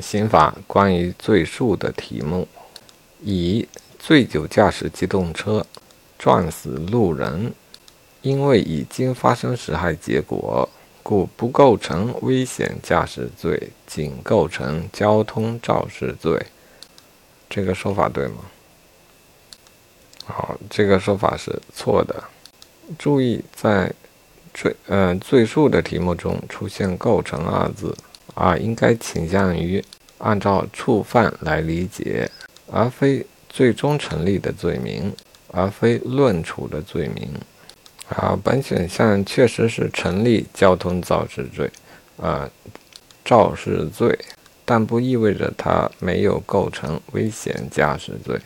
刑法关于罪数的题目：乙醉酒驾驶机动车撞死路人，因为已经发生实害结果，故不构成危险驾驶罪，仅构成交通肇事罪。这个说法对吗？好，这个说法是错的。注意，在罪呃罪数的题目中出现“构成”二字。啊，应该倾向于按照触犯来理解，而非最终成立的罪名，而非论处的罪名。啊，本选项确实是成立交通肇事罪，啊，肇事罪，但不意味着它没有构成危险驾驶罪。